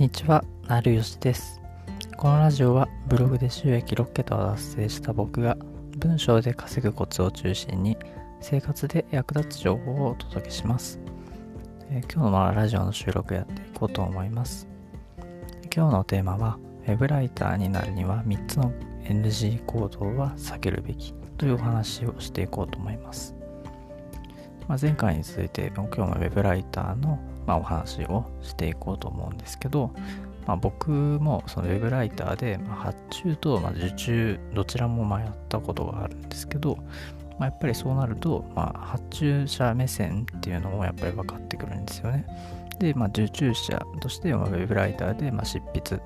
にちは、なるよしです。このラジオはブログで収益6桁を達成した僕が文章で稼ぐコツを中心に生活で役立つ情報をお届けします。えー今日のラジオの収録やっていこうと思います。今日のテーマは、ウェブライターになるには3つの NG 行動は避けるべきというお話をしていこうと思います。まあ、前回に続いて今日もウェブライターの、まあ、お話をしていこうと思うんですけど、まあ、僕もそのウェブライターで、発注と受注どちらも迷ったことがあるんですけど、まあ、やっぱりそうなると、まあ、発注者目線っていうのもやっぱり分かってくるんですよね。で、まあ、受注者として、ウェブライターで、ま、執筆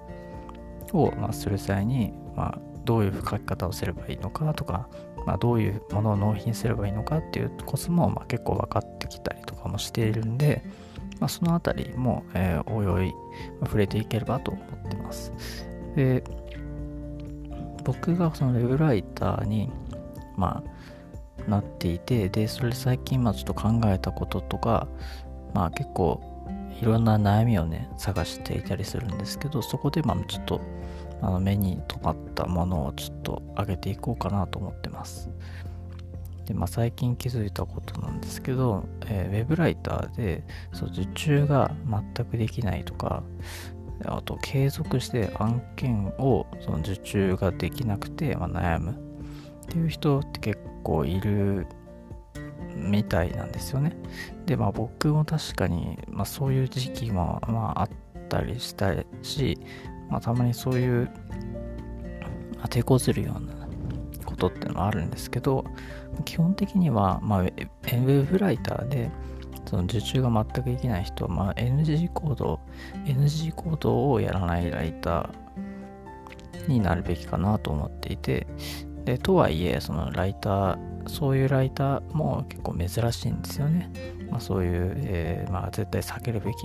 を、ま、する際に、ま、どういう書き方をすればいいのかとか、ま、どういうものを納品すればいいのかっていうコツも、まあ、結構分かってきたりとかもしているんで、まあ、そのあたりも、えーおいおい、ま触れていければと思ってます。で、僕がそのウェブライターに、まあ、なっていて、で、それで最近、まあ、ちょっと考えたこととか、まあ、結構、いろんな悩みをね、探していたりするんですけど、そこで、まあ、ちょっと、あの目に留まったものをちょっと上げていこうかなと思ってます。で、まあ、最近気づいたことなんですけど、えーウェブライターでそう受注が全くできないとか、あと継続して案件をその受注ができなくて、まあ、悩むっていう人って結構いるみたいなんですよね。で、まあ僕も確かに、まあ、そういう時期も、まあ、あったりしたし、まあ、たまにそういう、まあ抵抗するようなことっていうのはあるんですけど、基本的には、まあ、ウェブライターで、その受注が全くできない人は、まあ、NG 行動、NG 行動をやらないライターになるべきかなと思っていて、で、とはいえ、そのライター、そういうライターも結構珍しいんですよね。まあ、そういう、えーまあ、絶対避けるべき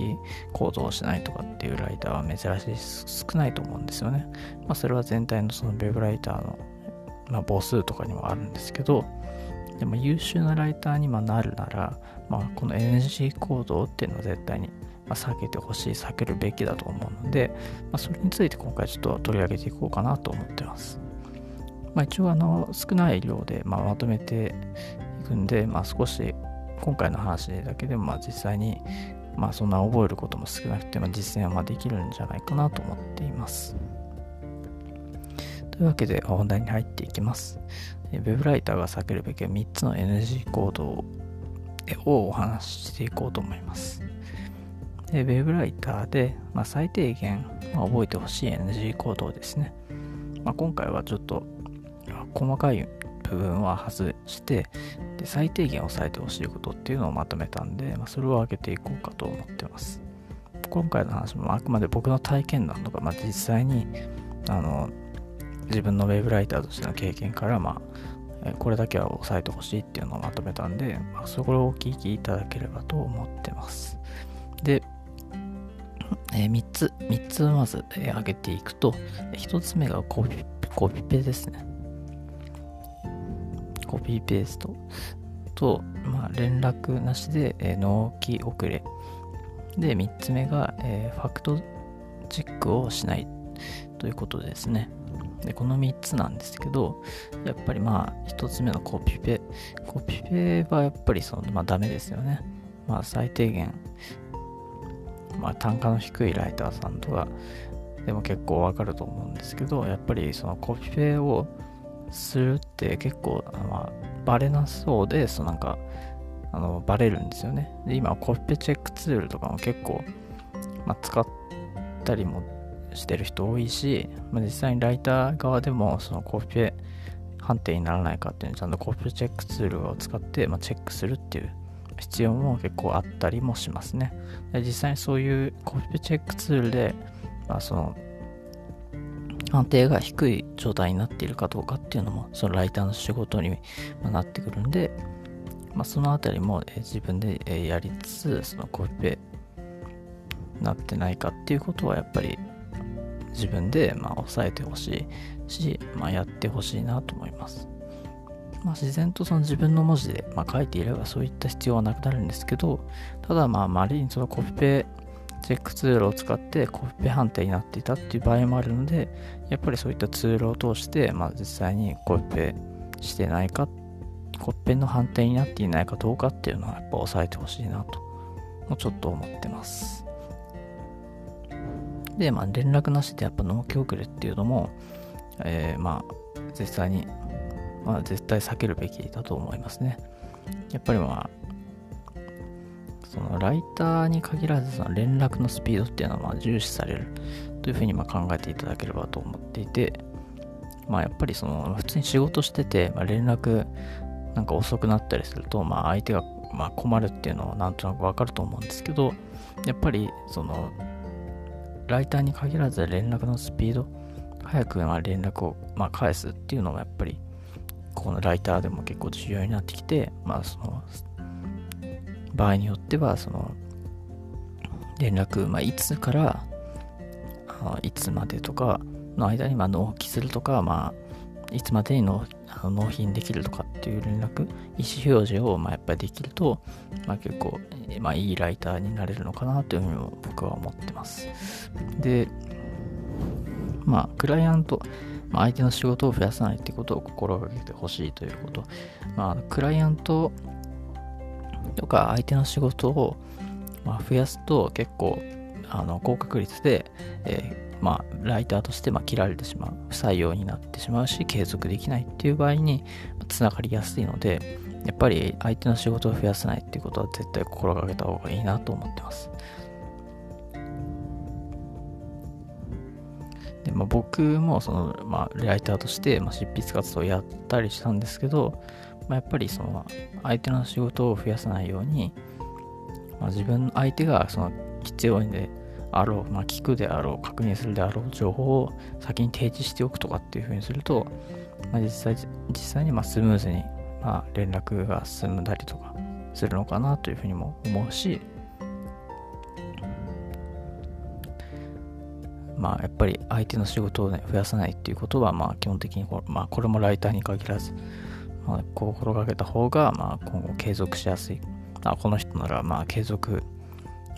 行動をしないとかっていうライターは珍しい、少ないと思うんですよね。まあ、それは全体のそのウェブライターの、まあ、母数とかにもあるんですけど、でも優秀なライターになるなら、まあ、この NG 行動っていうのは絶対に避けてほしい、避けるべきだと思うので、まあ、それについて今回ちょっと取り上げていこうかなと思ってます。まあ、一応あの少ない量でままとめていくんで、まあ、少し今回の話だけでもまあ実際にまあそんな覚えることも少なくて、ま、実践はまできるんじゃないかなと思っています。というわけで本題に入っていきます。えウェブライターが避けるべき3つの NG 行動をお話ししていこうと思います。でウェブライターで、まあ、最低限、まあ覚えてほしい NG 行動ですね。まあ、今回はちょっと細かい部分は外してで最低限押さえてほしいことっていうのをまとめたんで、まあ、それを上げていこうかと思ってます。今回の話もあくまで僕の体験談とか、まあ、実際にあの自分のウェブライターとしての経験から、まあ、これだけは押さえてほしいっていうのをまとめたんで、まあ、そこをお聞きいただければと思ってます。で、え3つ、3つまず、えー挙げていくと、1つ目がコピコピペですね。コピーペーストと、まあ、連絡なしで、えー納期遅れ。で、3つ目が、えーファクトチェックをしないということですね。で、この3つなんですけど、やっぱりまあ、1つ目のコピペ。コピペはやっぱりその、まあ、ダメですよね。まあ、最低限、まあ、単価の低いライターさんとかでも結構わかると思うんですけど、やっぱりそのコピペをするって結構、まあ、バレなそうで、そのなんか、あの、バレるんですよね。で、今、コピペチェックツールとかも結構、まあ、使ったりもしてる人多いし、まあ、実際にライター側でも、そのコピペ判定にならないかっていうのをちゃんとコピペチェックツールを使って、まあ、チェックするっていう必要も結構あったりもしますね。で実際にそういうコピペチェックツールで、まあ、その、判定が低い状態になっているかどうかっていうのも、そのライターの仕事にまなってくるんで、まあ、そのあたりも、自分で、やりつつ、そのコピペなってないかっていうことはやっぱり自分で、まあ、抑えてほしいし、まあ、やってほしいなと思います。まあ、自然とその自分の文字で、まあ、書いていればそういった必要はなくなるんですけど、ただまあ、まりにそのコピペチェックツールを使ってコピペ判定になっていたっていう場合もあるので、やっぱりそういったツールを通して、まあ、実際にコピペしてないか、コピペの判定になっていないかどうかっていうのはやっぱ押さえてほしいなと、もうちょっと思ってます。で、まあ、連絡なしでやっぱ納期遅れっていうのも、えー、まあ、実際に、まあ、絶対避けるべきだと思いますね。やっぱりまあ、そのライターに限らずその連絡のスピードっていうのはまあ重視されるというふうにま考えていただければと思っていて、まあやっぱりその普通に仕事してて、ま、連絡なんか遅くなったりすると、まあ相手がまあ困るっていうのはなんとなくわかると思うんですけど、やっぱりそのライターに限らず連絡のスピード、早くま連絡をま返すっていうのがやっぱりこのライターでも結構重要になってきて、まあその場合によっては、その、連絡、まあ、いつからいつまでとかの間にま納期するとか、まあ、いつまでに納納品できるとかっていう連絡、意思表示をまあやっぱりできると、まあ、結構、まあ、いいライターになれるのかなというふうに僕は思ってます。で、まあ、クライアント、まあ、相手の仕事を増やさないっていうことを心がけてほしいということ。まあ、クライアントとか相手の仕事を、ま増やすと結構あの高確率で、え、まあ、ライターとしてま切られてしまう不採用になってしまうし継続できないっていう場合につながりやすいのでやっぱり相手の仕事を増やさないっていうことは絶対心がけた方がいいなと思ってます。で、まあ、僕もその、まあ、ライターとして、まあ執筆活動をやったりしたんですけど、まあ、やっぱりその相手の仕事を増やさないように、まあ、自分相手がその必要であろう、まあ、聞くであろう確認するであろう情報を先に提示しておくとかっていうふうにすると、まあ、実際実際にまスムーズにまあ連絡が進んだりとかするのかなというふうにも思うしまあやっぱり相手の仕事を、ね、増やさないっていうことはまあ基本的にこ,、まあ、これもライターに限らずまあ、心がけた方が、まあ、今後継続しやすい。あこの人なら、まあ、継続、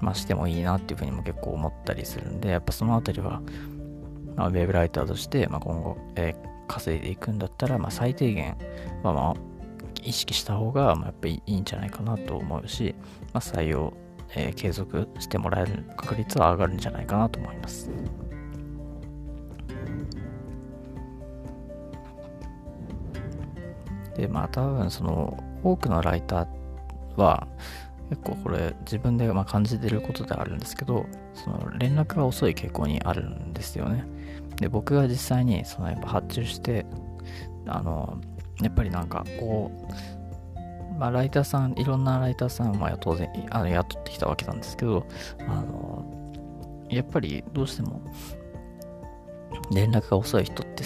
まあ、してもいいなっていうふうにも結構思ったりするんで、やっぱそのあたりは、まあ、ウェブライターとして、まあ、今後、えー、稼いでいくんだったら、まあ、最低限は、まあ、意識した方が、まあ、やっぱりいいんじゃないかなと思うし、まあ、採用、えー、継続してもらえる確率は上がるんじゃないかなと思います。で、まあ多分その多くのライターは結構これ自分でま感じてることであるんですけど、その連絡が遅い傾向にあるんですよね。で、僕が実際にそのやっぱ発注して、あの、やっぱりなんかこう、まあライターさん、いろんなライターさんは当然あの雇ってきたわけなんですけど、あの、やっぱりどうしても連絡が遅い人って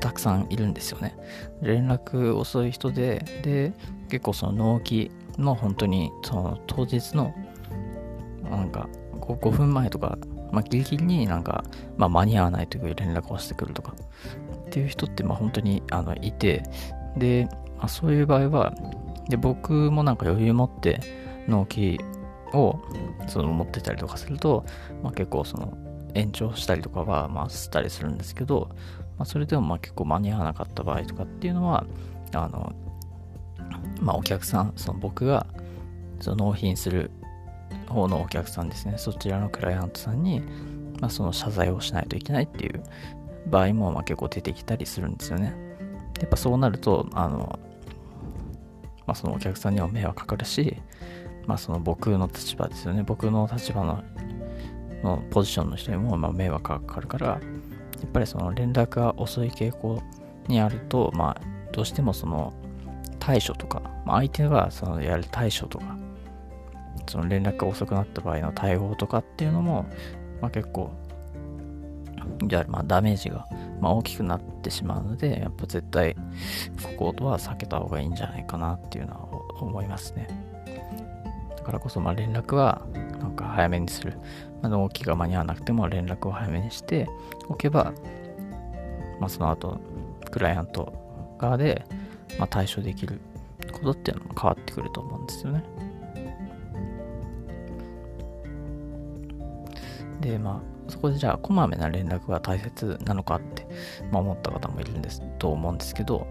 たくさんいるんですよね。連絡遅い人で、で、結構その納期の本当にその当日のなんか 5, 5分前とか、まあ、ギリギリになんか、まあ、間に合わないという連絡をしてくるとかっていう人ってまあ本当にあのいて、で、まあ、そういう場合は、で僕もなんか余裕持って納期をその持ってたりとかすると、まあ、結構その延長したりとかはまあしたりするんですけど、まあ、それでもまあ結構間に合わなかった場合とかっていうのは、あの、まあ、お客さん、その僕がその納品する方のお客さんですね、そちらのクライアントさんに、まあ、その謝罪をしないといけないっていう場合もまあ結構出てきたりするんですよね。やっぱそうなると、あの、まあ、そのお客さんには迷惑かかるし、まあ、その僕の立場ですよね。僕の立場ののポジションの人にもま迷惑がかかるから、やっぱりその連絡が遅い傾向にあると、まあ、どうしてもその対処とか、まあ、相手がそのやる対処とか、その連絡が遅くなった場合の対応とかっていうのも、まあ、結構、じゃまあダメージがまあ大きくなってしまうので、やっぱ絶対こことは避けた方がいいんじゃないかなっていうのは思いますね。だからこそまあ連絡はなんか早めにする。まあ、納期が間に合わなくても連絡を早めにしておけば、まあ、その後、クライアント側で、まあ、対処できることっていうのも変わってくると思うんですよね。で、まあ、そこでじゃあ、こまめな連絡が大切なのかって、まあ、思った方もいるんですと思うんですけど、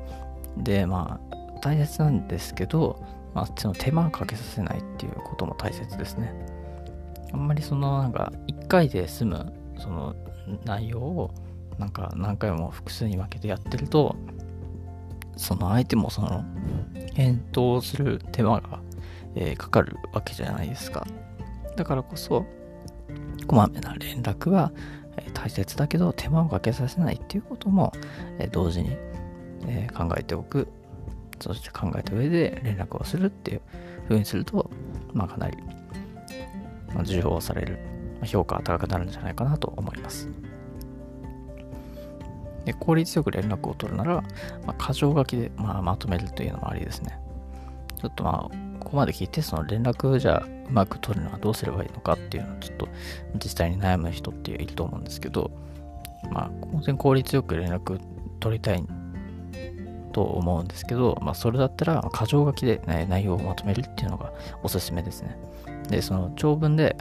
で、まあ、大切なんですけど、まあ、その手間をかけさせないっていうことも大切ですね。あんまりその、なんか、1回で済む、その内容を、なんか何回も複数に分けてやってると、その相手もその返答する手間が、えー、かかるわけじゃないですか。だからこそ、こまめな連絡は、え、大切だけど手間をかけさせないっていうことも、えー、同時に、え考えておく。そして考えた上で連絡をするっていう風にすると、まあかなり、まあ、重宝される、ま、評価が高くなるんじゃないかなと思います。で効率よく連絡を取るなら、まあ、箇条書きで、まあ、まとめるというのもありですね。ちょっとまあ、ここまで聞いて、その連絡じゃうまく取るのはどうすればいいのかっていうのをちょっと実際に悩む人っていると思うんですけど、まあ、当然効率よく連絡取りたいと思うんですけど、まあ、それだったら、箇条書きで、ね、内容をまとめるっていうのがおすすめですね。で、その長文で、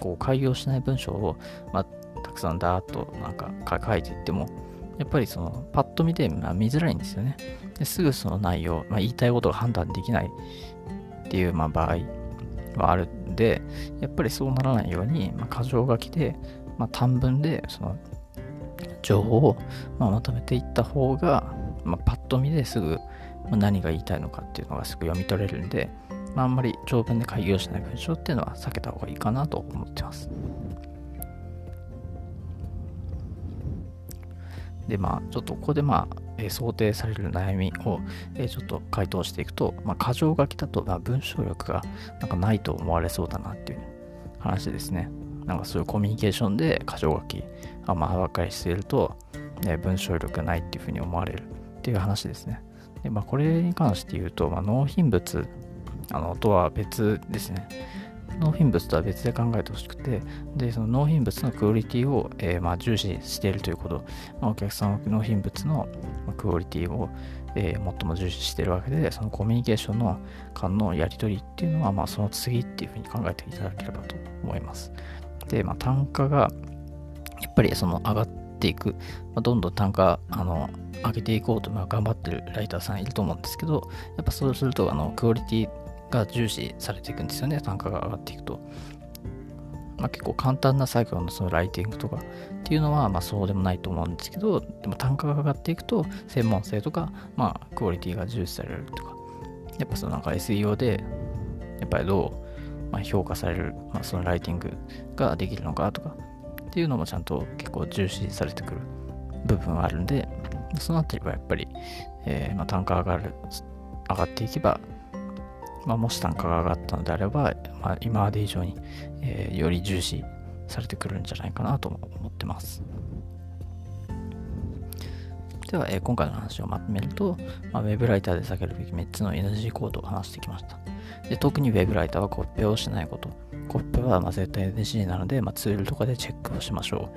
こう、開業しない文章を、まあ、たくさんダーッとなんか書いていっても、やっぱりそのパッと見て、まあ、見づらいんですよね。ですぐその内容、まあ、言いたいことが判断できないっていう、まあ、場合はあるんで、やっぱりそうならないように、まあ、箇条書きで、まあ、短文でその情報を、まあ、まとめていった方が、まあ、パッと見ですぐ何が言いたいのかっていうのがすぐ読み取れるんで、まあ、あんまり長文で開業しない文章っていうのは避けた方がいいかなと思ってます。で、まあ、ちょっとここでまあ、え、想定される悩みを、え、ちょっと回答していくと、まあ、箇条書きだと、文章力がなんかないと思われそうだなっていう話ですね。なんかそういうコミュニケーションで箇条書きあまあばっかりしていると、ね、文章力がないっていうふうに思われるっていう話ですね。で、まあ、これに関して言うと、まあ、納品物あのとは別ですね。納品物とは別で考えてほしくて、で、その納品物のクオリティを、えー、まあ、重視しているということ、まあ、お客さんは納品物のクオリティを、えー、最も重視しているわけで、そのコミュニケーションの間のやり取りっていうのは、まあ、その次っていうふうに考えていただければと思います。で、まあ、単価がやっぱりその上がっていく、まあ、どんどん単価あの上げていこうと、まあ、頑張ってるライターさんいると思うんですけど、やっぱそうするとあのクオリティが重視されていくんですよね、単価が上がっていくと。まあ、結構簡単な作業のそのライティングとかっていうのはまあそうでもないと思うんですけど、でも単価が上がっていくと専門性とか、まあクオリティが重視されるとか、やっぱそのなんか SEO でやっぱりどう、まあ、評価される、まあ、そのライティングができるのかとかっていうのもちゃんと結構重視されてくる部分はあるんで、そのあたりはやっぱり、えー、まあ単価上がる、上がっていけばまあ、もし単価が上がったのであれば、まあ、今まで以上に、えー、より重視されてくるんじゃないかなと思ってます。では、えー、今回の話をまとめると、まあ、ウェブライターで避けるべき3つの NG コードを話してきました。で特にウェブライターはコピペをしないこと。コピペはま絶対 NG なので、まあ、ツールとかでチェックをしましょ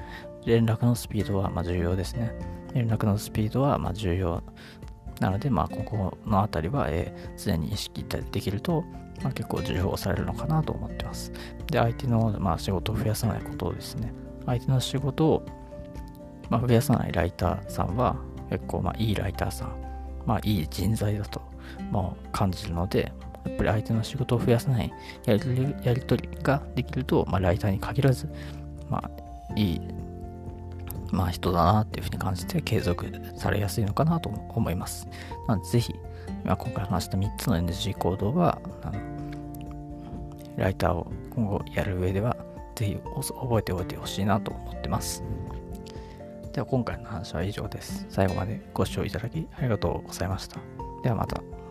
う。連絡のスピードはま重要ですね。連絡のスピードはま重要なので、まあ、ここのあたりは、えー、常に意識できると、まあ、結構重宝されるのかなと思ってます。で、相手の、まあ、仕事を増やさないことをですね、相手の仕事を、まあ、増やさないライターさんは、結構、まあ、いいライターさん、まあ、いい人材だと、まあ、感じるので、やっぱり相手の仕事を増やさないやりやり取りができると、まあ、ライターに限らず、まあ、いいまあ人だなっていうふうに感じて継続されやすいのかなと思います。なのでぜひ、ま、今回話した3つの NG 行動は、あのライターを今後やる上では、ぜひ覚えておいてほしいなと思ってます。では今回の話は以上です。最後までご視聴いただきありがとうございました。ではまた。